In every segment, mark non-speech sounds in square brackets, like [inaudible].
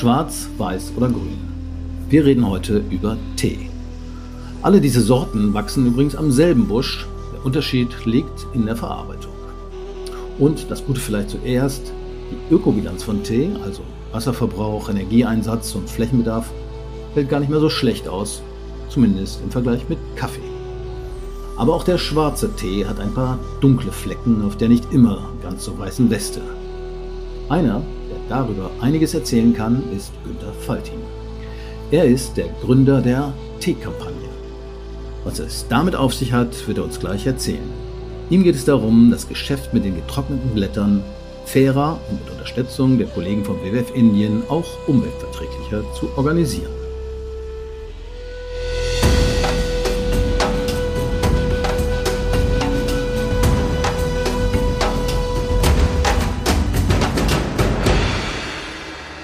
Schwarz, Weiß oder Grün. Wir reden heute über Tee. Alle diese Sorten wachsen übrigens am selben Busch. Der Unterschied liegt in der Verarbeitung. Und das Gute vielleicht zuerst, die Ökobilanz von Tee, also Wasserverbrauch, Energieeinsatz und Flächenbedarf, fällt gar nicht mehr so schlecht aus, zumindest im Vergleich mit Kaffee. Aber auch der schwarze Tee hat ein paar dunkle Flecken auf der nicht immer ganz so weißen Weste. Einer, darüber einiges erzählen kann, ist Günter Faltin. Er ist der Gründer der Teekampagne. Was es damit auf sich hat, wird er uns gleich erzählen. Ihm geht es darum, das Geschäft mit den getrockneten Blättern fairer und mit Unterstützung der Kollegen vom WWF Indien auch umweltverträglicher zu organisieren.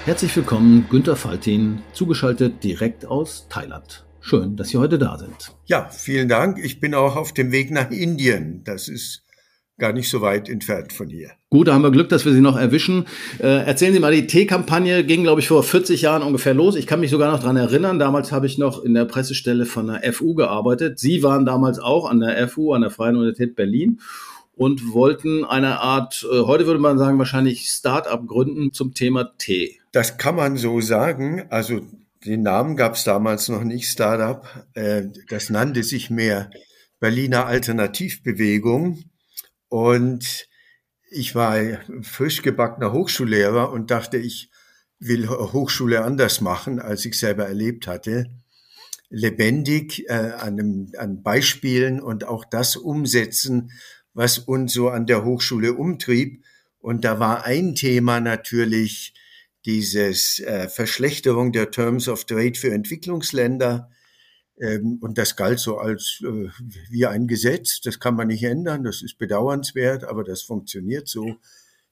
Herzlich willkommen, Günter Faltin, zugeschaltet direkt aus Thailand. Schön, dass Sie heute da sind. Ja, vielen Dank. Ich bin auch auf dem Weg nach Indien. Das ist gar nicht so weit entfernt von hier. Gut, da haben wir Glück, dass wir Sie noch erwischen. Äh, erzählen Sie mal, die Teekampagne ging, glaube ich, vor 40 Jahren ungefähr los. Ich kann mich sogar noch dran erinnern. Damals habe ich noch in der Pressestelle von der FU gearbeitet. Sie waren damals auch an der FU, an der Freien Universität Berlin und wollten eine Art, äh, heute würde man sagen, wahrscheinlich Start-up gründen zum Thema Tee. Das kann man so sagen. Also den Namen gab es damals noch nicht, Startup. Äh, das nannte sich mehr Berliner Alternativbewegung. Und ich war frisch gebackener Hochschullehrer und dachte, ich will Hochschule anders machen, als ich selber erlebt hatte. Lebendig äh, an, einem, an Beispielen und auch das umsetzen, was uns so an der Hochschule umtrieb. Und da war ein Thema natürlich dieses äh, Verschlechterung der Terms of Trade für Entwicklungsländer. Ähm, und das galt so als äh, wie ein Gesetz. Das kann man nicht ändern. Das ist bedauernswert, aber das funktioniert so.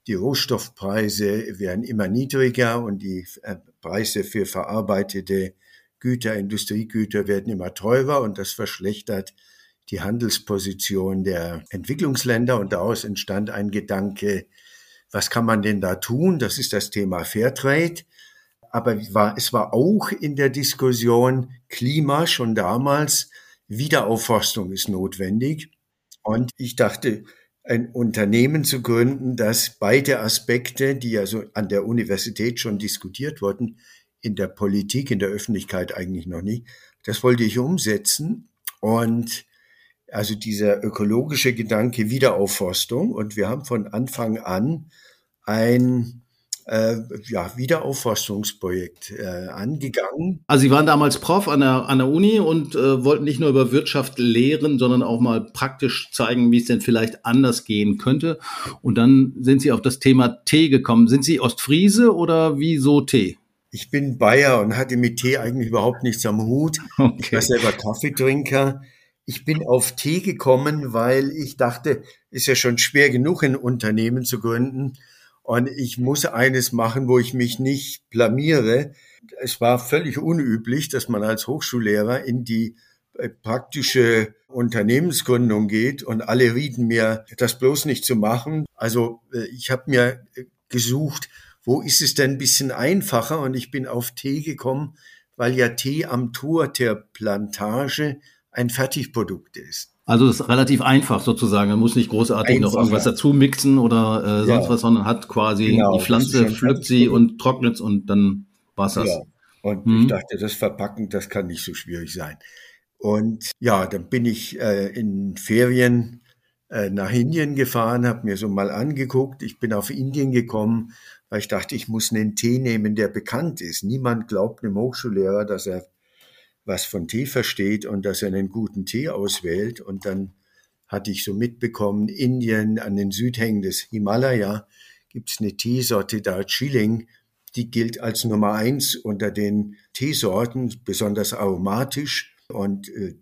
Die Rohstoffpreise werden immer niedriger und die äh, Preise für verarbeitete Güter, Industriegüter werden immer teurer und das verschlechtert die Handelsposition der Entwicklungsländer und daraus entstand ein Gedanke, was kann man denn da tun? Das ist das Thema Fairtrade. Aber es war auch in der Diskussion Klima schon damals, Wiederaufforstung ist notwendig. Und ich dachte, ein Unternehmen zu gründen, das beide Aspekte, die ja so an der Universität schon diskutiert wurden, in der Politik, in der Öffentlichkeit eigentlich noch nicht, das wollte ich umsetzen. Und also dieser ökologische Gedanke Wiederaufforstung. Und wir haben von Anfang an ein äh, ja, Wiederaufforstungsprojekt äh, angegangen. Also Sie waren damals Prof an der, an der Uni und äh, wollten nicht nur über Wirtschaft lehren, sondern auch mal praktisch zeigen, wie es denn vielleicht anders gehen könnte. Und dann sind Sie auf das Thema Tee gekommen. Sind Sie Ostfriese oder wieso Tee? Ich bin Bayer und hatte mit Tee eigentlich überhaupt nichts am Hut. Okay. Ich war selber Kaffeetrinker. Ich bin auf Tee gekommen, weil ich dachte, ist ja schon schwer genug, ein Unternehmen zu gründen. Und ich muss eines machen, wo ich mich nicht blamiere. Es war völlig unüblich, dass man als Hochschullehrer in die äh, praktische Unternehmensgründung geht und alle rieten mir, das bloß nicht zu machen. Also äh, ich habe mir äh, gesucht, wo ist es denn ein bisschen einfacher und ich bin auf Tee gekommen, weil ja Tee am Tour der Plantage ein Fertigprodukt ist. Also es ist relativ einfach sozusagen. Man muss nicht großartig Einfacher. noch irgendwas dazu mixen oder äh, sonst ja. was, sondern hat quasi genau, die Pflanze, pflückt sie und trocknet und dann war's das. Ja. Und hm. ich dachte, das Verpacken, das kann nicht so schwierig sein. Und ja, dann bin ich äh, in Ferien äh, nach Indien gefahren, habe mir so mal angeguckt. Ich bin auf Indien gekommen, weil ich dachte, ich muss einen Tee nehmen, der bekannt ist. Niemand glaubt einem Hochschullehrer, dass er was von Tee versteht und dass er einen guten Tee auswählt. Und dann hatte ich so mitbekommen, Indien an den Südhängen des Himalaya gibt's eine Teesorte Darjeeling, die gilt als Nummer eins unter den Teesorten, besonders aromatisch. Und äh,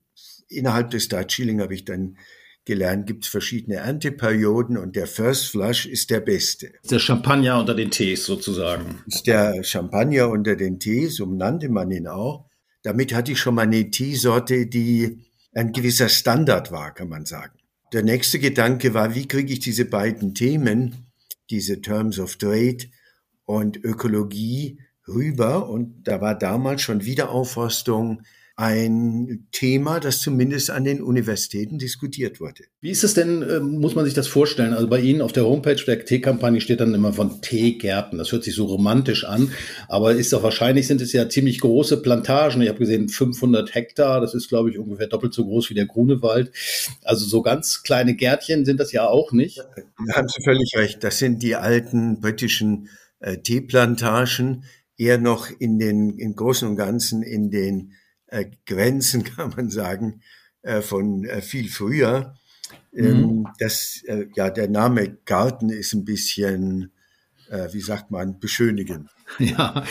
innerhalb des Darjeeling habe ich dann gelernt, gibt es verschiedene Ernteperioden und der First Flush ist der beste. Der Champagner unter den Tees sozusagen. Ist der Champagner unter den Tees, so nannte man ihn auch. Damit hatte ich schon mal eine Teesorte, die ein gewisser Standard war, kann man sagen. der nächste Gedanke war, wie kriege ich diese beiden Themen, diese Terms of Trade und Ökologie rüber? Und da war damals schon Wiederaufforstung, ein Thema, das zumindest an den Universitäten diskutiert wurde. Wie ist es denn, ähm, muss man sich das vorstellen? Also bei Ihnen auf der Homepage der Teekampagne steht dann immer von Teegärten. Das hört sich so romantisch an, aber ist doch wahrscheinlich sind es ja ziemlich große Plantagen. Ich habe gesehen 500 Hektar. Das ist, glaube ich, ungefähr doppelt so groß wie der Grunewald. Also so ganz kleine Gärtchen sind das ja auch nicht. Da haben Sie völlig recht. Das sind die alten britischen äh, Teeplantagen, eher noch in den, im Großen und Ganzen in den äh, Grenzen, [laughs] kann man sagen, äh, von äh, viel früher. Ähm, mhm. Das, äh, ja, der Name Garten ist ein bisschen, wie sagt man, beschönigend. [laughs] Ja,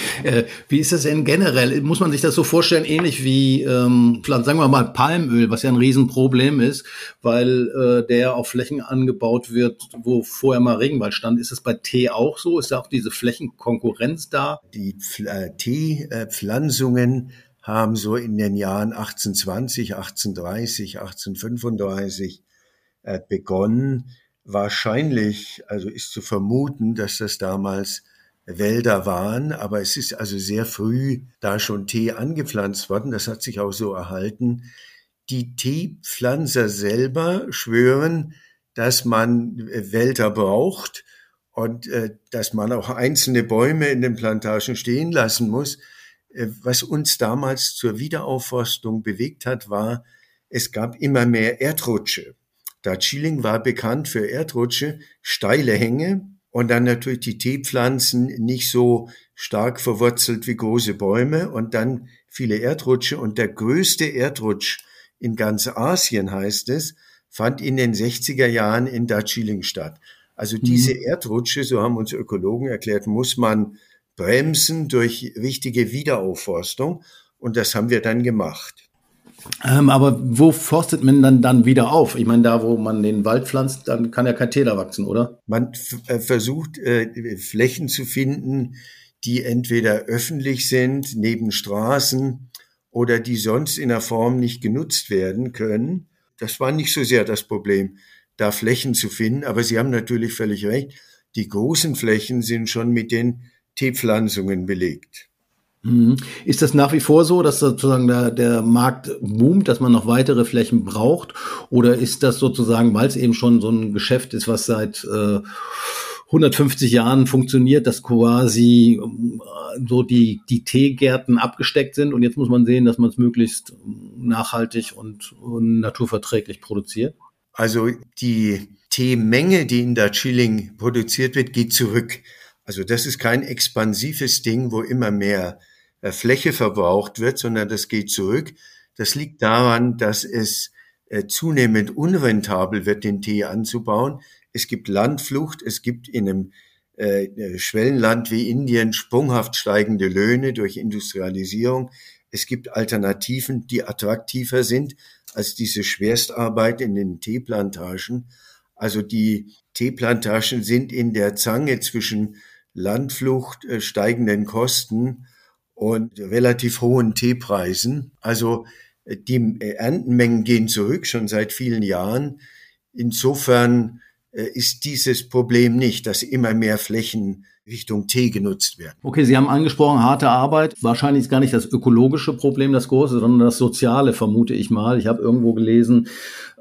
wie ist das denn generell? Muss man sich das so vorstellen, ähnlich wie, ähm, sagen wir mal, Palmöl, was ja ein Riesenproblem ist, weil äh, der auf Flächen angebaut wird, wo vorher mal Regenwald stand. Ist das bei Tee auch so? Ist da auch diese Flächenkonkurrenz da? Die Teepflanzungen haben so in den Jahren 1820, 1830, 1835 äh, begonnen. Wahrscheinlich, also ist zu vermuten, dass das damals Wälder waren, aber es ist also sehr früh da schon Tee angepflanzt worden. Das hat sich auch so erhalten. Die Teepflanzer selber schwören, dass man äh, Wälder braucht und äh, dass man auch einzelne Bäume in den Plantagen stehen lassen muss. Äh, was uns damals zur Wiederaufforstung bewegt hat, war, es gab immer mehr Erdrutsche. Darjeeling war bekannt für Erdrutsche, steile Hänge und dann natürlich die Teepflanzen nicht so stark verwurzelt wie große Bäume und dann viele Erdrutsche. Und der größte Erdrutsch in ganz Asien, heißt es, fand in den 60er Jahren in Darjeeling statt. Also diese mhm. Erdrutsche, so haben uns Ökologen erklärt, muss man bremsen durch richtige Wiederaufforstung. Und das haben wir dann gemacht. Ähm, aber wo forstet man dann, dann wieder auf? Ich meine, da, wo man den Wald pflanzt, dann kann ja kein Täler wachsen, oder? Man äh, versucht, äh, Flächen zu finden, die entweder öffentlich sind, neben Straßen oder die sonst in der Form nicht genutzt werden können. Das war nicht so sehr das Problem, da Flächen zu finden. Aber Sie haben natürlich völlig recht. Die großen Flächen sind schon mit den Teepflanzungen belegt. Mhm. Ist das nach wie vor so, dass sozusagen der, der Markt boomt, dass man noch weitere Flächen braucht? Oder ist das sozusagen, weil es eben schon so ein Geschäft ist, was seit äh, 150 Jahren funktioniert, dass quasi äh, so die, die Teegärten abgesteckt sind und jetzt muss man sehen, dass man es möglichst nachhaltig und, und naturverträglich produziert? Also die Teemenge, die in der Chilling produziert wird, geht zurück. Also das ist kein expansives Ding, wo immer mehr äh, Fläche verbraucht wird, sondern das geht zurück. Das liegt daran, dass es äh, zunehmend unrentabel wird, den Tee anzubauen. Es gibt Landflucht, es gibt in einem äh, äh, Schwellenland wie Indien sprunghaft steigende Löhne durch Industrialisierung. Es gibt Alternativen, die attraktiver sind als diese Schwerstarbeit in den Teeplantagen. Also die Teeplantagen sind in der Zange zwischen Landflucht, äh, steigenden Kosten und relativ hohen Teepreisen. Also äh, die äh, Erntenmengen gehen zurück, schon seit vielen Jahren. Insofern ist dieses Problem nicht, dass immer mehr Flächen Richtung Tee genutzt werden. Okay, Sie haben angesprochen, harte Arbeit. Wahrscheinlich ist gar nicht das ökologische Problem das große, sondern das soziale, vermute ich mal. Ich habe irgendwo gelesen,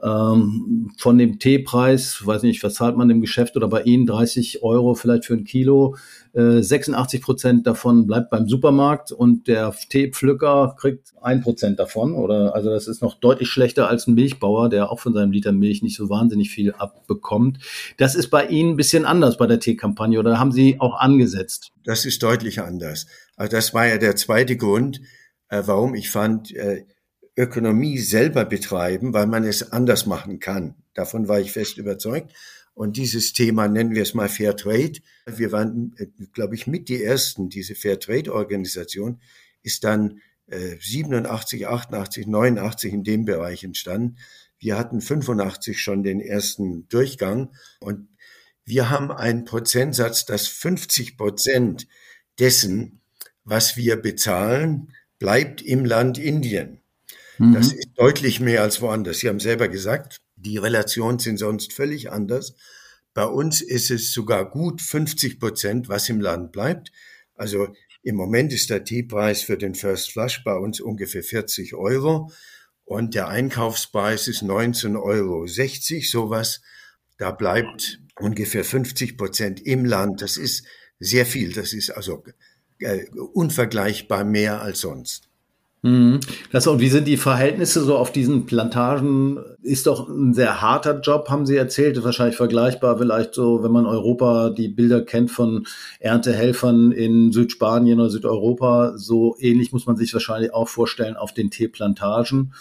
ähm, von dem Teepreis, weiß nicht, was zahlt man im Geschäft oder bei Ihnen 30 Euro vielleicht für ein Kilo. Äh, 86 Prozent davon bleibt beim Supermarkt und der Teepflücker kriegt ein Prozent davon. Oder also das ist noch deutlich schlechter als ein Milchbauer, der auch von seinem Liter Milch nicht so wahnsinnig viel abbekommt. Das ist bei Ihnen ein bisschen anders bei der Teekampagne oder haben Sie auch angesetzt? Das ist deutlich anders. Also das war ja der zweite Grund, äh, warum ich fand, äh, Ökonomie selber betreiben, weil man es anders machen kann. Davon war ich fest überzeugt. Und dieses Thema nennen wir es mal Fair Trade. Wir waren, äh, glaube ich, mit die ersten. Diese Fair Trade Organisation ist dann äh, 87, 88, 89 in dem Bereich entstanden. Wir hatten 85 schon den ersten Durchgang und wir haben einen Prozentsatz, dass 50 Prozent dessen, was wir bezahlen, bleibt im Land Indien. Mhm. Das ist deutlich mehr als woanders. Sie haben selber gesagt, Die Relationen sind sonst völlig anders. Bei uns ist es sogar gut 50 Prozent, was im Land bleibt. Also im Moment ist der Teepreis für den First Flush bei uns ungefähr 40 Euro und der Einkaufspreis ist 19,60 Euro, sowas. Da bleibt ungefähr 50 Prozent im Land. Das ist sehr viel. Das ist also äh, unvergleichbar mehr als sonst. Mhm. Das, und wie sind die Verhältnisse so auf diesen Plantagen? Ist doch ein sehr harter Job, haben Sie erzählt. Ist wahrscheinlich vergleichbar, vielleicht so, wenn man Europa die Bilder kennt von Erntehelfern in Südspanien oder Südeuropa. So ähnlich muss man sich wahrscheinlich auch vorstellen auf den Teeplantagen.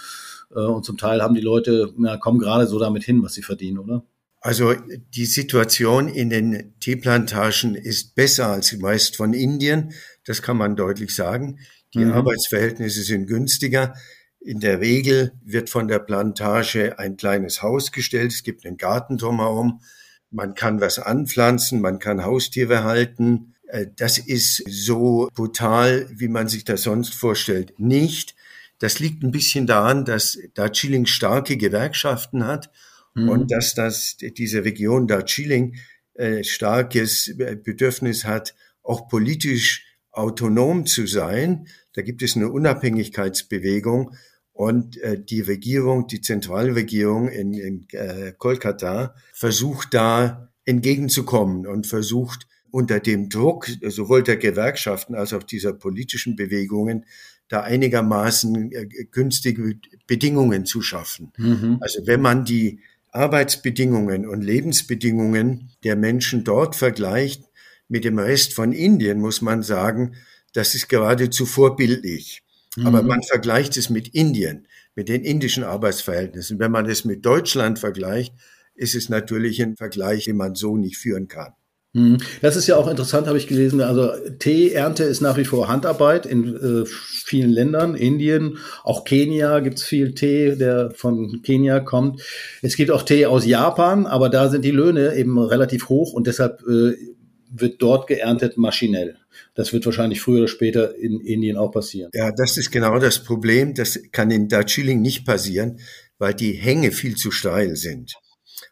Äh, und zum Teil haben die Leute, ja, kommen gerade so damit hin, was sie verdienen, oder? Also die Situation in den Teeplantagen ist besser als meist von Indien. Das kann man deutlich sagen. Die mhm. Arbeitsverhältnisse sind günstiger. In der Regel wird von der Plantage ein kleines Haus gestellt. Es gibt einen Garten drumherum. Man kann was anpflanzen, man kann Haustiere halten. Äh, das ist so brutal, wie man sich das sonst vorstellt. Nicht. Das liegt ein bisschen daran, dass Darjeeling starke Gewerkschaften hat mhm. und dass das, diese Region Darjeeling äh, starkes Bedürfnis hat, auch politisch autonom zu sein. Da gibt es eine Unabhängigkeitsbewegung und äh, die Regierung, die Zentralregierung in, in äh, Kolkata versucht da entgegenzukommen und versucht unter dem Druck sowohl der Gewerkschaften als auch dieser politischen Bewegungen da einigermaßen äh, günstige Bedingungen zu schaffen. Mhm. Also wenn man die Arbeitsbedingungen und Lebensbedingungen der Menschen dort vergleicht mit dem Rest von Indien, muss man sagen, das ist geradezu vorbildlich. Mhm. Aber man vergleicht es mit Indien, mit den indischen Arbeitsverhältnissen. Wenn man es mit Deutschland vergleicht, ist es natürlich ein Vergleich, den man so nicht führen kann. Mhm. Das ist ja auch interessant, habe ich gelesen. Also Teeernte ist nach wie vor Handarbeit in äh, vielen Ländern, Indien, auch Kenia gibt es viel Tee, der von Kenia kommt. Es gibt auch Tee aus Japan, aber da sind die Löhne eben relativ hoch und deshalb äh, wird dort geerntet maschinell. Das wird wahrscheinlich früher oder später in Indien auch passieren. Ja, das ist genau das Problem. Das kann in Darjeeling nicht passieren, weil die Hänge viel zu steil sind.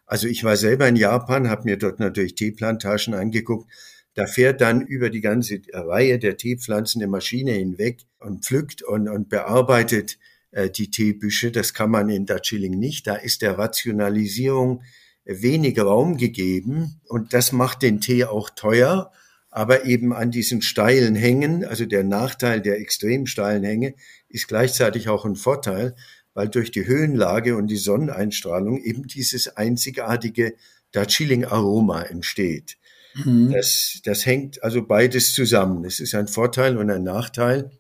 Also ich war selber in Japan, habe mir dort natürlich Teeplantagen angeguckt. Da fährt dann über die ganze Reihe der Teepflanzen eine Maschine hinweg und pflückt und, und bearbeitet äh, die Teebüsche. Das kann man in Darjeeling nicht. Da ist der Rationalisierung wenig Raum gegeben und das macht den Tee auch teuer, aber eben an diesen steilen Hängen, also der Nachteil der extrem steilen Hänge ist gleichzeitig auch ein Vorteil, weil durch die Höhenlage und die Sonneneinstrahlung eben dieses einzigartige Darjeeling-Aroma entsteht. Mhm. Das, das hängt also beides zusammen. Es ist ein Vorteil und ein Nachteil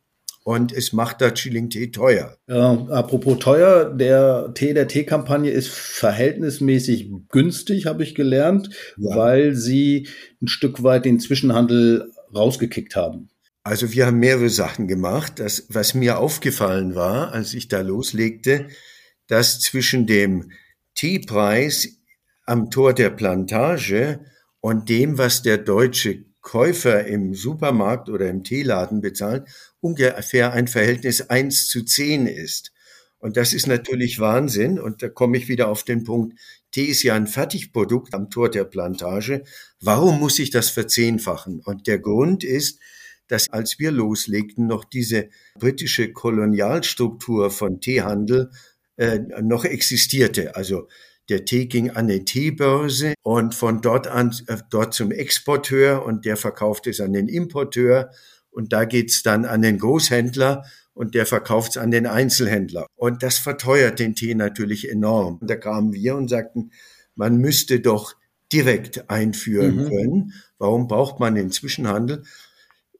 und es macht da Chilling-Tee teuer. Ja, apropos teuer, der Tee der Teekampagne ist verhältnismäßig günstig, habe ich gelernt, ja. weil sie ein Stück weit den Zwischenhandel rausgekickt haben. Also wir haben mehrere Sachen gemacht. Das, was mir aufgefallen war, als ich da loslegte, dass zwischen dem Teepreis am Tor der Plantage und dem, was der deutsche Käufer im Supermarkt oder im Teeladen bezahlen, ungefähr ein Verhältnis eins zu zehn ist. Und das ist natürlich Wahnsinn. Und da komme ich wieder auf den Punkt, Tee ist ja ein Fertigprodukt am Tor der Plantage. Warum muss ich das verzehnfachen? Und der Grund ist, dass als wir loslegten, noch diese britische Kolonialstruktur von Teehandel äh, noch existierte. Also der Tee ging an die Teebörse und von dort an äh, dort zum Exporteur und der verkauft es an den Importeur und da geht's dann an den Großhändler und der verkauft es an den Einzelhändler. Und das verteuert den Tee natürlich enorm. Und da kamen wir und sagten, man müsste doch direkt einführen mhm. können. Warum braucht man den Zwischenhandel?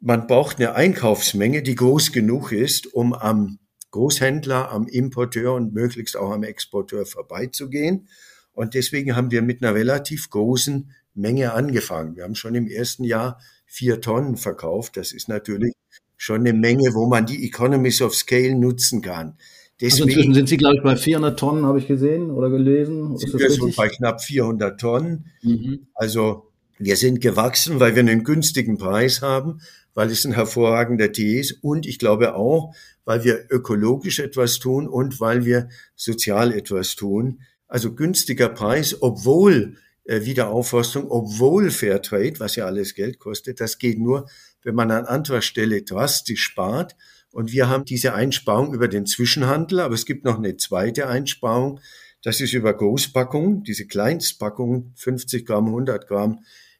Man braucht eine Einkaufsmenge, die groß genug ist, um am Großhändler, am Importeur und möglichst auch am Exporteur vorbeizugehen. Und deswegen haben wir mit einer relativ großen Menge angefangen. Wir haben schon im ersten Jahr vier Tonnen verkauft. Das ist natürlich schon eine Menge, wo man die Economies of Scale nutzen kann. Deswegen also inzwischen sind Sie, glaube ich, bei 400 Tonnen, habe ich gesehen oder gelesen. Sind wir so bei knapp 400 Tonnen. Mhm. Also wir sind gewachsen, weil wir einen günstigen Preis haben, weil es ein hervorragender Tee ist und ich glaube auch, weil wir ökologisch etwas tun und weil wir sozial etwas tun. Also günstiger Preis, obwohl äh, Wiederaufforstung, obwohl Fairtrade, was ja alles Geld kostet, das geht nur, wenn man an anderer Stelle drastisch spart. Und wir haben diese Einsparung über den Zwischenhandel, aber es gibt noch eine zweite Einsparung. Das ist über Großpackungen, diese Kleinstpackungen, 50 Gramm, 100 Gramm,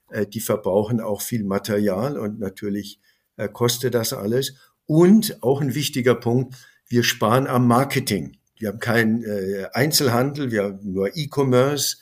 äh, die verbrauchen auch viel Material und natürlich äh, kostet das alles. Und auch ein wichtiger Punkt, wir sparen am Marketing. Wir haben keinen Einzelhandel, wir haben nur E-Commerce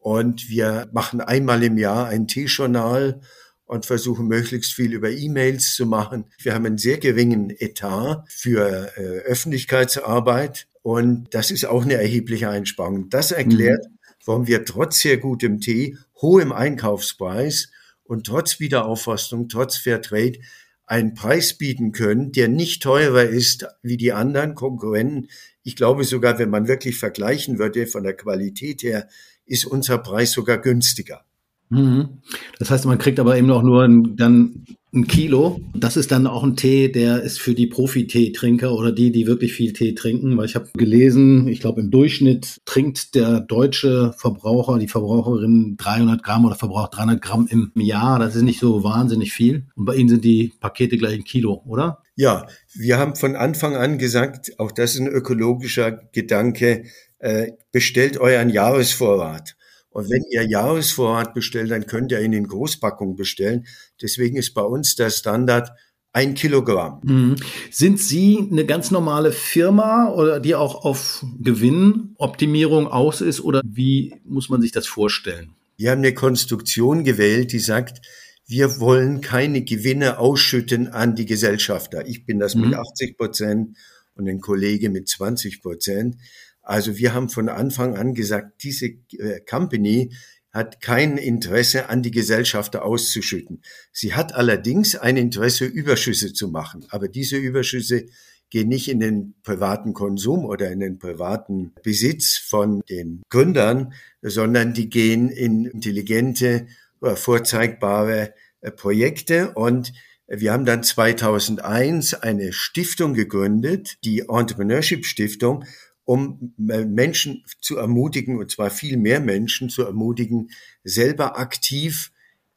und wir machen einmal im Jahr ein T-Journal und versuchen möglichst viel über E-Mails zu machen. Wir haben einen sehr geringen Etat für äh, Öffentlichkeitsarbeit und das ist auch eine erhebliche Einsparung. Das erklärt, mhm. warum wir trotz sehr gutem Tee, hohem Einkaufspreis und trotz Wiederaufforstung, trotz Fairtrade einen Preis bieten können, der nicht teurer ist wie die anderen Konkurrenten. Ich glaube sogar, wenn man wirklich vergleichen würde von der Qualität her, ist unser Preis sogar günstiger. Mhm. Das heißt, man kriegt aber eben auch nur ein, dann ein Kilo. Das ist dann auch ein Tee, der ist für die Profi-Tee-Trinker oder die, die wirklich viel Tee trinken. Weil ich habe gelesen, ich glaube im Durchschnitt trinkt der deutsche Verbraucher, die Verbraucherin 300 Gramm oder verbraucht 300 Gramm im Jahr. Das ist nicht so wahnsinnig viel. Und bei Ihnen sind die Pakete gleich ein Kilo, oder? Ja, wir haben von Anfang an gesagt, auch das ist ein ökologischer Gedanke, äh, bestellt euren Jahresvorrat. Und wenn ihr Jahresvorrat bestellt, dann könnt ihr ihn in Großpackung bestellen. Deswegen ist bei uns der Standard ein Kilogramm. Mhm. Sind Sie eine ganz normale Firma oder die auch auf Gewinnoptimierung aus ist oder wie muss man sich das vorstellen? Wir haben eine Konstruktion gewählt, die sagt, wir wollen keine Gewinne ausschütten an die Gesellschafter. Ich bin das mhm. mit 80 Prozent und ein Kollege mit 20 Prozent. Also wir haben von Anfang an gesagt, diese äh, Company hat kein Interesse an die Gesellschafter auszuschütten. Sie hat allerdings ein Interesse, Überschüsse zu machen. Aber diese Überschüsse gehen nicht in den privaten Konsum oder in den privaten Besitz von den Gründern, sondern die gehen in intelligente, äh, vorzeigbare äh, Projekte. Und wir haben dann 2001 eine Stiftung gegründet, die Entrepreneurship Stiftung, um Menschen zu ermutigen, und zwar viel mehr Menschen zu ermutigen, selber aktiv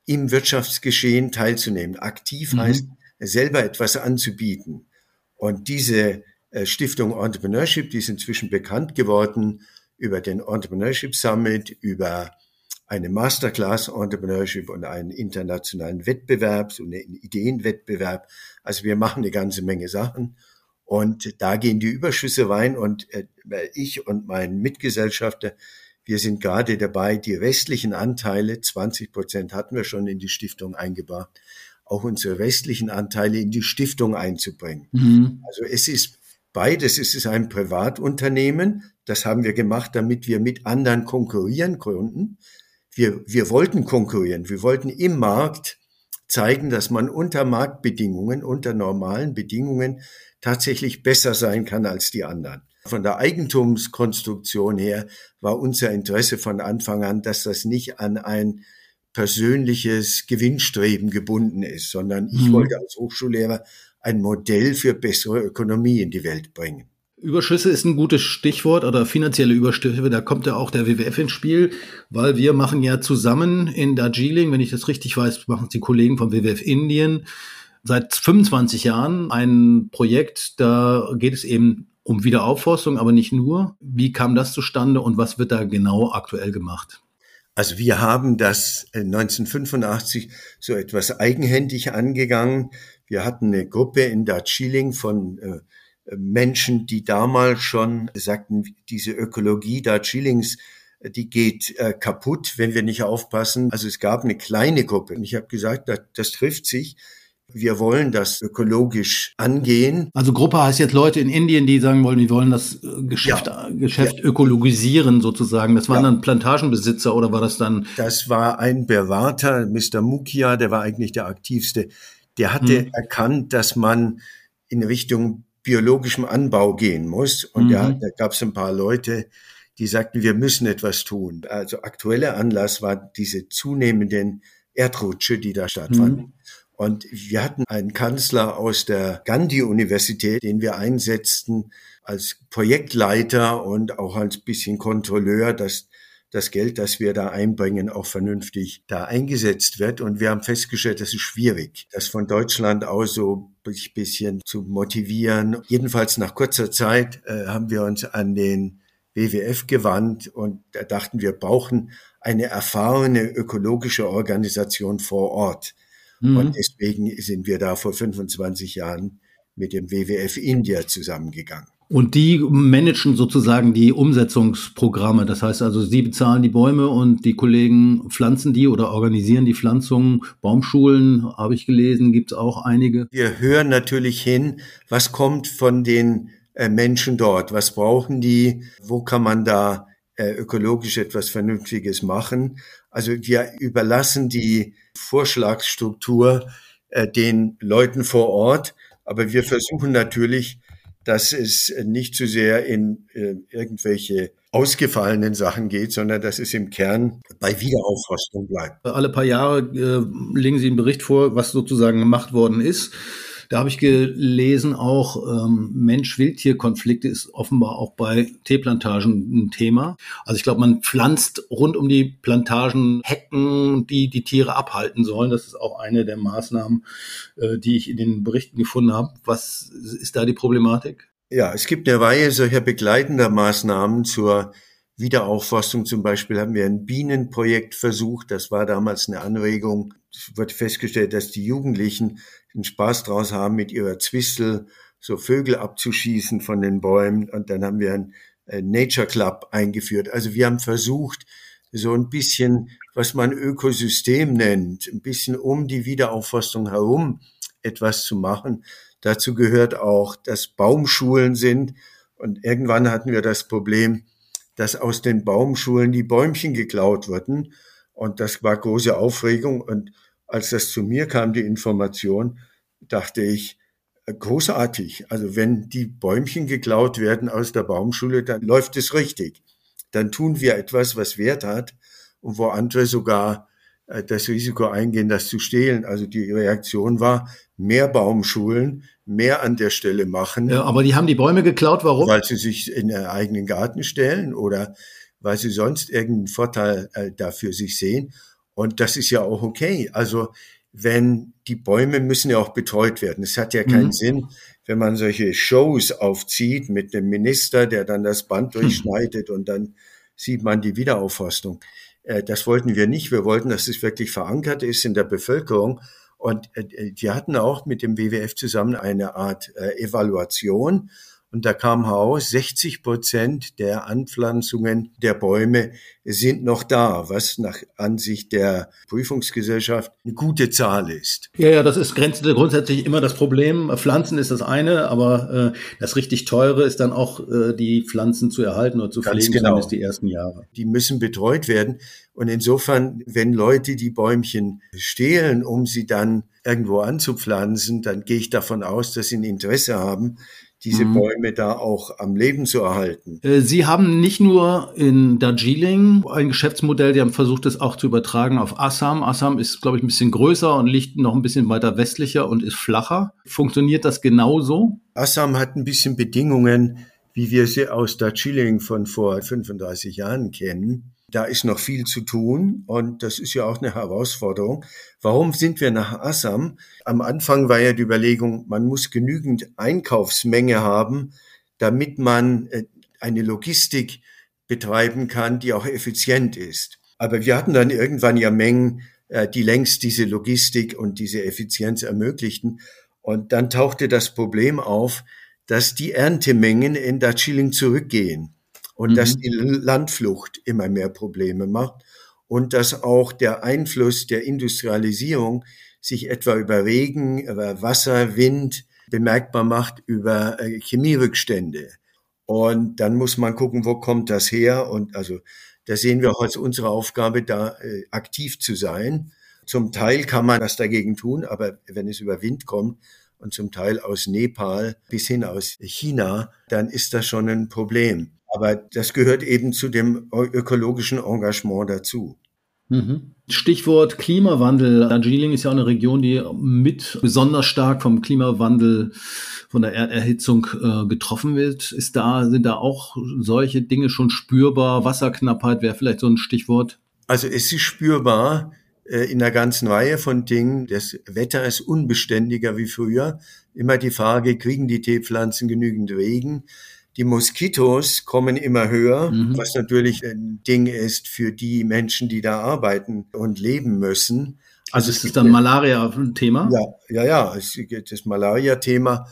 im Wirtschaftsgeschehen teilzunehmen. Aktiv mhm. heißt, selber etwas anzubieten. Und diese äh, Stiftung Entrepreneurship, die ist inzwischen bekannt geworden über den Entrepreneurship Summit, über eine Masterclass Entrepreneurship und einen internationalen Wettbewerb, so einen Ideenwettbewerb. Also wir machen eine ganze Menge Sachen. Und da gehen die Überschüsse rein und äh, ich und mein Mitgesellschafter, wir sind gerade dabei, die restlichen Anteile, 20 Prozent hatten wir schon in die Stiftung eingebracht, auch unsere restlichen Anteile in die Stiftung einzubringen. Mhm. Also es ist beides, es ist ein Privatunternehmen, das haben wir gemacht, damit wir mit anderen konkurrieren konnten. Wir, wir wollten konkurrieren, wir wollten im Markt zeigen, dass man unter Marktbedingungen, unter normalen Bedingungen tatsächlich besser sein kann als die anderen. Von der Eigentumskonstruktion her war unser Interesse von Anfang an, dass das nicht an ein persönliches Gewinnstreben gebunden ist, sondern ich mhm. wollte als Hochschullehrer ein Modell für bessere Ökonomie in die Welt bringen. Überschüsse ist ein gutes Stichwort oder finanzielle Überschüsse. Da kommt ja auch der WWF ins Spiel, weil wir machen ja zusammen in Darjeeling, wenn ich das richtig weiß, machen es die Kollegen vom WWF Indien, seit 25 Jahren ein Projekt, da geht es eben um Wiederaufforstung, aber nicht nur. Wie kam das zustande und was wird da genau aktuell gemacht? Also wir haben das 1985 so etwas eigenhändig angegangen. Wir hatten eine Gruppe in Darjeeling von äh, Menschen, die damals schon sagten, diese Ökologie Darjeelings, die geht äh, kaputt, wenn wir nicht aufpassen. Also es gab eine kleine Gruppe und ich habe gesagt, das, das trifft sich wir wollen das ökologisch angehen. Also Gruppe heißt jetzt Leute in Indien, die sagen wollen, wir wollen das äh, Geschäft, ja. Geschäft ja. ökologisieren sozusagen. Das waren ja. dann Plantagenbesitzer oder war das dann? Das war ein Berater, Mr. Mukia, der war eigentlich der aktivste. Der hatte hm. erkannt, dass man in Richtung biologischem Anbau gehen muss. Und mhm. ja, da gab es ein paar Leute, die sagten, wir müssen etwas tun. Also aktueller Anlass war diese zunehmenden Erdrutsche, die da stattfanden. Mhm. Und wir hatten einen Kanzler aus der Gandhi-Universität, den wir einsetzten als Projektleiter und auch als bisschen Kontrolleur, dass das Geld, das wir da einbringen, auch vernünftig da eingesetzt wird. Und wir haben festgestellt, das ist schwierig, das von Deutschland aus so ein bisschen zu motivieren. Jedenfalls nach kurzer Zeit äh, haben wir uns an den WWF gewandt und da dachten wir brauchen eine erfahrene ökologische Organisation vor Ort. Mhm. Und deswegen sind wir da vor 25 Jahren mit dem WWF India zusammengegangen. Und die managen sozusagen die Umsetzungsprogramme. Das heißt also, sie bezahlen die Bäume und die Kollegen pflanzen die oder organisieren die Pflanzungen. Baumschulen habe ich gelesen, gibt es auch einige. Wir hören natürlich hin, was kommt von den äh, Menschen dort, was brauchen die, wo kann man da äh, ökologisch etwas Vernünftiges machen. Also wir überlassen die Vorschlagsstruktur äh, den Leuten vor Ort, aber wir versuchen natürlich, dass es nicht zu sehr in äh, irgendwelche ausgefallenen Sachen geht, sondern dass es im Kern bei Wiederaufforstung bleibt. Alle paar Jahre äh, legen Sie einen Bericht vor, was sozusagen gemacht worden ist. Da habe ich gelesen, auch ähm, Mensch-Wildtier-Konflikte ist offenbar auch bei Teeplantagen ein Thema. Also ich glaube, man pflanzt rund um die Plantagen Hecken, die die Tiere abhalten sollen. Das ist auch eine der Maßnahmen, äh, die ich in den Berichten gefunden habe. Was ist da die Problematik? Ja, es gibt eine Reihe solcher begleitender Maßnahmen zur Wiederaufforstung. Zum Beispiel haben wir ein Bienenprojekt versucht. Das war damals eine Anregung. Es wird festgestellt, dass die Jugendlichen den Spaß draus haben, mit ihrer Zwistel so Vögel abzuschießen von den Bäumen. Und dann haben wir ein Nature Club eingeführt. Also wir haben versucht, so ein bisschen, was man Ökosystem nennt, ein bisschen um die Wiederaufforstung herum etwas zu machen. Dazu gehört auch, dass Baumschulen sind. Und irgendwann hatten wir das Problem, dass aus den Baumschulen die Bäumchen geklaut wurden. Und das war große Aufregung. Und als das zu mir kam, die Information, dachte ich, äh, großartig. Also wenn die Bäumchen geklaut werden aus der Baumschule, dann läuft es richtig. Dann tun wir etwas, was Wert hat und wo andere sogar äh, das Risiko eingehen, das zu stehlen. Also die Reaktion war, mehr Baumschulen, mehr an der Stelle machen. Ja, aber die haben die Bäume geklaut, warum? Weil sie sich in ihren eigenen Garten stellen oder weil sie sonst irgendeinen Vorteil äh, dafür sich sehen. Und das ist ja auch okay. Also wenn die Bäume müssen ja auch betreut werden. Es hat ja keinen mhm. Sinn, wenn man solche Shows aufzieht mit dem Minister, der dann das Band hm. durchschneidet mhm. und dann sieht man die Wiederaufforstung. Äh, das wollten wir nicht. Wir wollten, dass es wirklich verankert ist in der Bevölkerung. Und äh, die hatten auch mit dem WWF zusammen eine Art äh, Evaluation. Und da kam heraus, 60 Prozent der Anpflanzungen der Bäume sind noch da, was nach Ansicht der Prüfungsgesellschaft eine gute Zahl ist. Ja, ja, das ist grundsätzlich immer das Problem. Pflanzen ist das eine, aber äh, das richtig teure ist dann auch äh, die Pflanzen zu erhalten oder zu Ganz pflegen, genau. zumindest die ersten Jahre. Die müssen betreut werden. Und insofern, wenn Leute die Bäumchen stehlen, um sie dann irgendwo anzupflanzen, dann gehe ich davon aus, dass sie ein Interesse haben, diese mhm. Bäume da auch am Leben zu erhalten. Äh, sie haben nicht nur in Darjeeling ein Geschäftsmodell, die haben versucht, das auch zu übertragen auf Assam. Assam ist, glaube ich, ein bisschen größer und liegt noch ein bisschen weiter westlicher und ist flacher. Funktioniert das genauso? Assam hat ein bisschen Bedingungen, wie wir sie aus Darjeeling von vor 35 Jahren kennen. Da ist noch viel zu tun und das ist ja auch eine Herausforderung. Warum sind wir nach Assam? Am Anfang war ja die Überlegung, man muss genügend Einkaufsmenge haben, damit man äh, eine Logistik betreiben kann, die auch effizient ist. Aber wir hatten dann irgendwann ja Mengen, äh, die längst diese Logistik und diese Effizienz ermöglichten. Und dann tauchte das Problem auf, dass die Erntemengen in Darjeeling zurückgehen und mhm. dass die Landflucht immer mehr Probleme macht und dass auch der Einfluss der Industrialisierung sich etwa über Regen, über Wasser, Wind bemerkbar macht, über äh, Chemierückstände. Und dann muss man gucken, wo kommt das her? Und also da sehen wir auch als unsere Aufgabe, da äh, aktiv zu sein. Zum Teil kann man das dagegen tun, aber wenn es über Wind kommt und zum Teil aus Nepal bis hin aus China, dann ist das schon ein Problem. Aber das gehört eben zu dem ökologischen Engagement dazu. Mhm. Stichwort Klimawandel. Darjeeling ist ja auch eine Region, die mit besonders stark vom Klimawandel, von der Erderhitzung äh, getroffen wird. Ist da, sind da auch solche Dinge schon spürbar? Wasserknappheit wäre vielleicht so ein Stichwort. Also es ist spürbar äh, in einer ganzen Reihe von Dingen. Das Wetter ist unbeständiger wie früher. Immer die Frage, kriegen die Teepflanzen genügend Regen? Die Moskitos kommen immer höher, mhm. was natürlich ein Ding ist für die Menschen, die da arbeiten und leben müssen. Also, also ist das dann Malaria-Thema? Ja, ja, ja, es gibt das Malaria-Thema.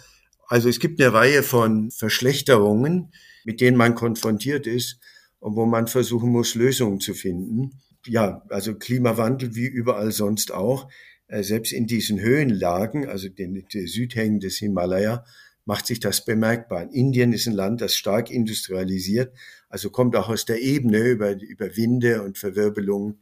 Also es gibt eine Reihe von Verschlechterungen, mit denen man konfrontiert ist und wo man versuchen muss, Lösungen zu finden. Ja, also Klimawandel wie überall sonst auch. Äh, selbst in diesen Höhenlagen, also den, den Südhängen des Himalaya, macht sich das bemerkbar. Indien ist ein Land, das stark industrialisiert, also kommt auch aus der Ebene über, über Winde und Verwirbelungen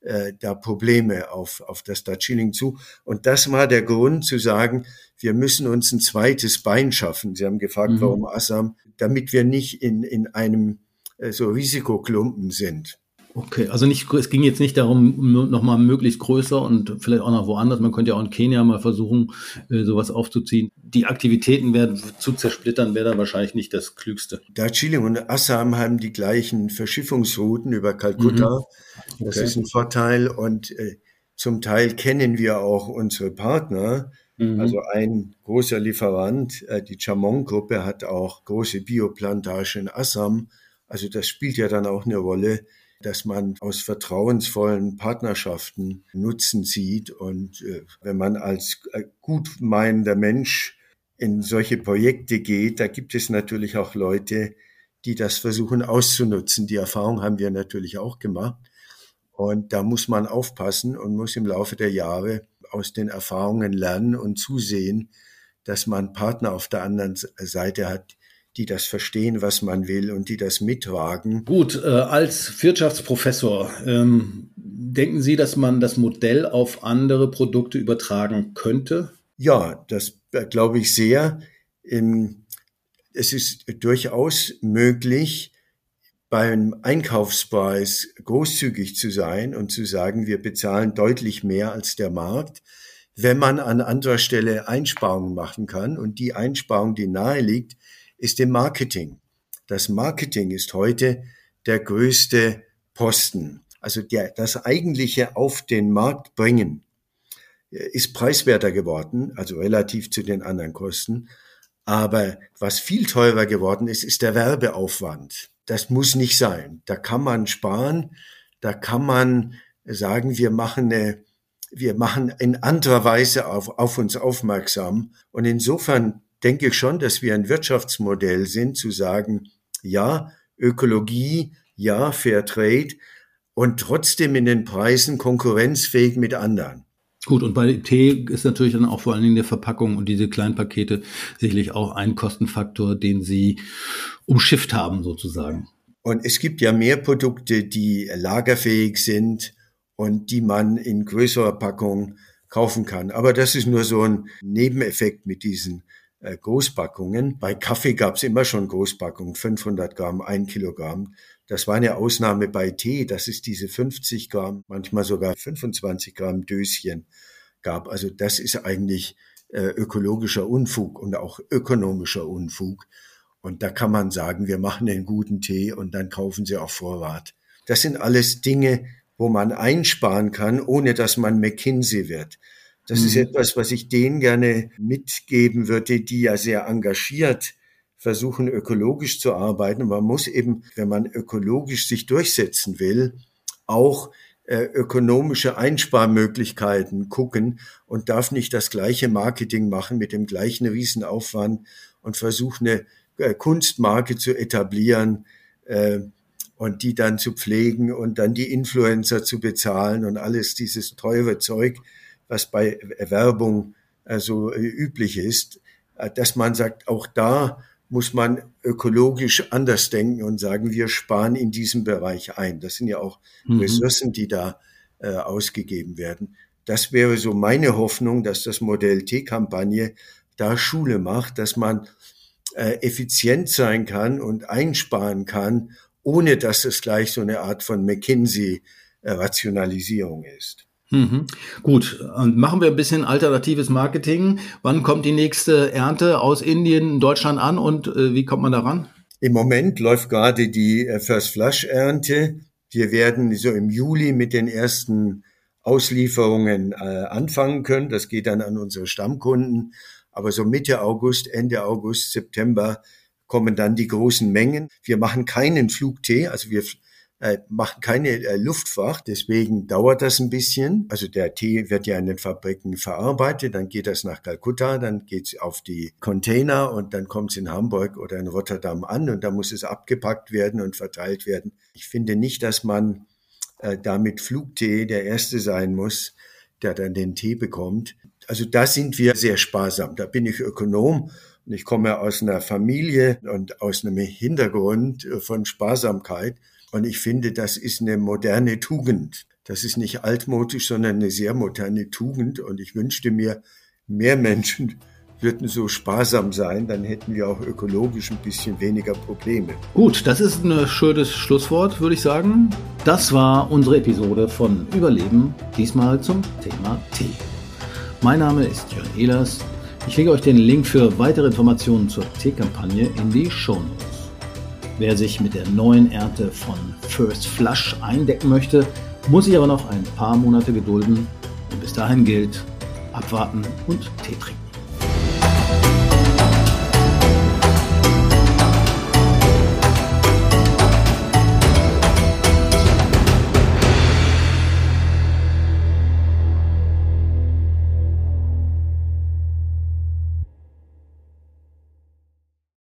äh, da Probleme auf, auf das Darjeeling zu. Und das war der Grund zu sagen, wir müssen uns ein zweites Bein schaffen. Sie haben gefragt, mhm. warum Assam, damit wir nicht in, in einem äh, so Risikoklumpen sind. Okay, also nicht, es ging jetzt nicht darum, nochmal möglichst größer und vielleicht auch noch woanders. Man könnte ja auch in Kenia mal versuchen, äh, sowas aufzuziehen. Die Aktivitäten werden zu zersplittern, wäre da wahrscheinlich nicht das Klügste. Darjeeling und Assam haben die gleichen Verschiffungsrouten über Kalkutta. Mhm. Das, das ist ein Vorteil und äh, zum Teil kennen wir auch unsere Partner. Mhm. Also ein großer Lieferant, äh, die Chamon-Gruppe, hat auch große Bioplantagen in Assam. Also das spielt ja dann auch eine Rolle dass man aus vertrauensvollen Partnerschaften Nutzen zieht. Und äh, wenn man als äh, gut meinender Mensch in solche Projekte geht, da gibt es natürlich auch Leute, die das versuchen auszunutzen. Die Erfahrung haben wir natürlich auch gemacht. Und da muss man aufpassen und muss im Laufe der Jahre aus den Erfahrungen lernen und zusehen, dass man Partner auf der anderen Seite hat, die das verstehen, was man will und die das mittragen. Gut, äh, als Wirtschaftsprofessor, ähm, denken Sie, dass man das Modell auf andere Produkte übertragen könnte? Ja, das äh, glaube ich sehr. Ähm, es ist durchaus möglich, beim Einkaufspreis großzügig zu sein und zu sagen, wir bezahlen deutlich mehr als der Markt, wenn man an anderer Stelle Einsparungen machen kann. Und die Einsparung, die nahe liegt, ist im Marketing. Das Marketing ist heute der größte Posten. Also der, das eigentliche auf den Markt bringen äh, ist preiswerter geworden, also relativ zu den anderen Kosten. Aber was viel teurer geworden ist, ist der Werbeaufwand. Das muss nicht sein. Da kann man sparen. Da kann man sagen, wir machen eine, wir machen in anderer Weise auf, auf uns aufmerksam. Und insofern denke ich schon, dass wir ein Wirtschaftsmodell sind, zu sagen, ja, Ökologie, ja, Fair Trade und trotzdem in den Preisen konkurrenzfähig mit anderen. Gut, und bei Tee ist natürlich dann auch vor allen Dingen der Verpackung und diese Kleinpakete sicherlich auch ein Kostenfaktor, den Sie umschifft haben sozusagen. Und es gibt ja mehr Produkte, die lagerfähig sind und die man in größerer Packung kaufen kann. Aber das ist nur so ein Nebeneffekt mit diesen Großpackungen. Bei Kaffee gab es immer schon Großpackungen, 500 Gramm, ein Kilogramm. Das war eine Ausnahme bei Tee, dass es diese 50 Gramm, manchmal sogar 25 Gramm Döschen gab. Also das ist eigentlich äh, ökologischer Unfug und auch ökonomischer Unfug. Und da kann man sagen, wir machen den guten Tee und dann kaufen Sie auch Vorrat. Das sind alles Dinge, wo man einsparen kann, ohne dass man McKinsey wird. Das mhm. ist etwas, was ich denen gerne mitgeben würde, die ja sehr engagiert versuchen, ökologisch zu arbeiten. Und man muss eben, wenn man ökologisch sich durchsetzen will, auch äh, ökonomische Einsparmöglichkeiten gucken und darf nicht das gleiche Marketing machen mit dem gleichen Riesenaufwand und versuchen, eine äh, Kunstmarke zu etablieren äh, und die dann zu pflegen und dann die Influencer zu bezahlen und alles dieses teure Zeug was bei Werbung also üblich ist, äh, dass man sagt, auch da muss man ökologisch anders denken und sagen, wir sparen in diesem Bereich ein. Das sind ja auch mhm. Ressourcen, die da äh, ausgegeben werden. Das wäre so meine Hoffnung, dass das Modell T-Kampagne da Schule macht, dass man äh, effizient sein kann und einsparen kann, ohne dass es gleich so eine Art von McKinsey Rationalisierung ist. Mhm. Gut, und machen wir ein bisschen alternatives Marketing. Wann kommt die nächste Ernte aus Indien in Deutschland an und äh, wie kommt man daran? Im Moment läuft gerade die äh, First Flush Ernte. Wir werden so im Juli mit den ersten Auslieferungen äh, anfangen können. Das geht dann an unsere Stammkunden. Aber so Mitte August, Ende August, September kommen dann die großen Mengen. Wir machen keinen Flugtee, also wir äh, machen keine äh, Luftfahrt, deswegen dauert das ein bisschen. Also der Tee wird ja in den Fabriken verarbeitet, dann geht das nach Kalkutta, dann geht's auf die Container und dann kommt's in Hamburg oder in Rotterdam an und da muss es abgepackt werden und verteilt werden. Ich finde nicht, dass man äh, damit Flugtee der Erste sein muss, der dann den Tee bekommt. Also da sind wir sehr sparsam. Da bin ich Ökonom und ich komme aus einer Familie und aus einem Hintergrund äh, von Sparsamkeit. Und ich finde, das ist eine moderne Tugend. Das ist nicht altmodisch, sondern eine sehr moderne Tugend. Und ich wünschte mir, mehr Menschen [laughs] würden so sparsam sein, dann hätten wir auch ökologisch ein bisschen weniger Probleme. Gut, das ist ein schönes Schlusswort, würde ich sagen. Das war unsere Episode von Überleben, diesmal zum Thema Tee. Mein Name ist Jörn Ehlers. Ich lege euch den Link für weitere Informationen zur Teekampagne in die Show Notes. Wer sich mit der neuen Ernte von First Flush eindecken möchte, muss sich aber noch ein paar Monate gedulden. Und bis dahin gilt, abwarten und Tee trinken.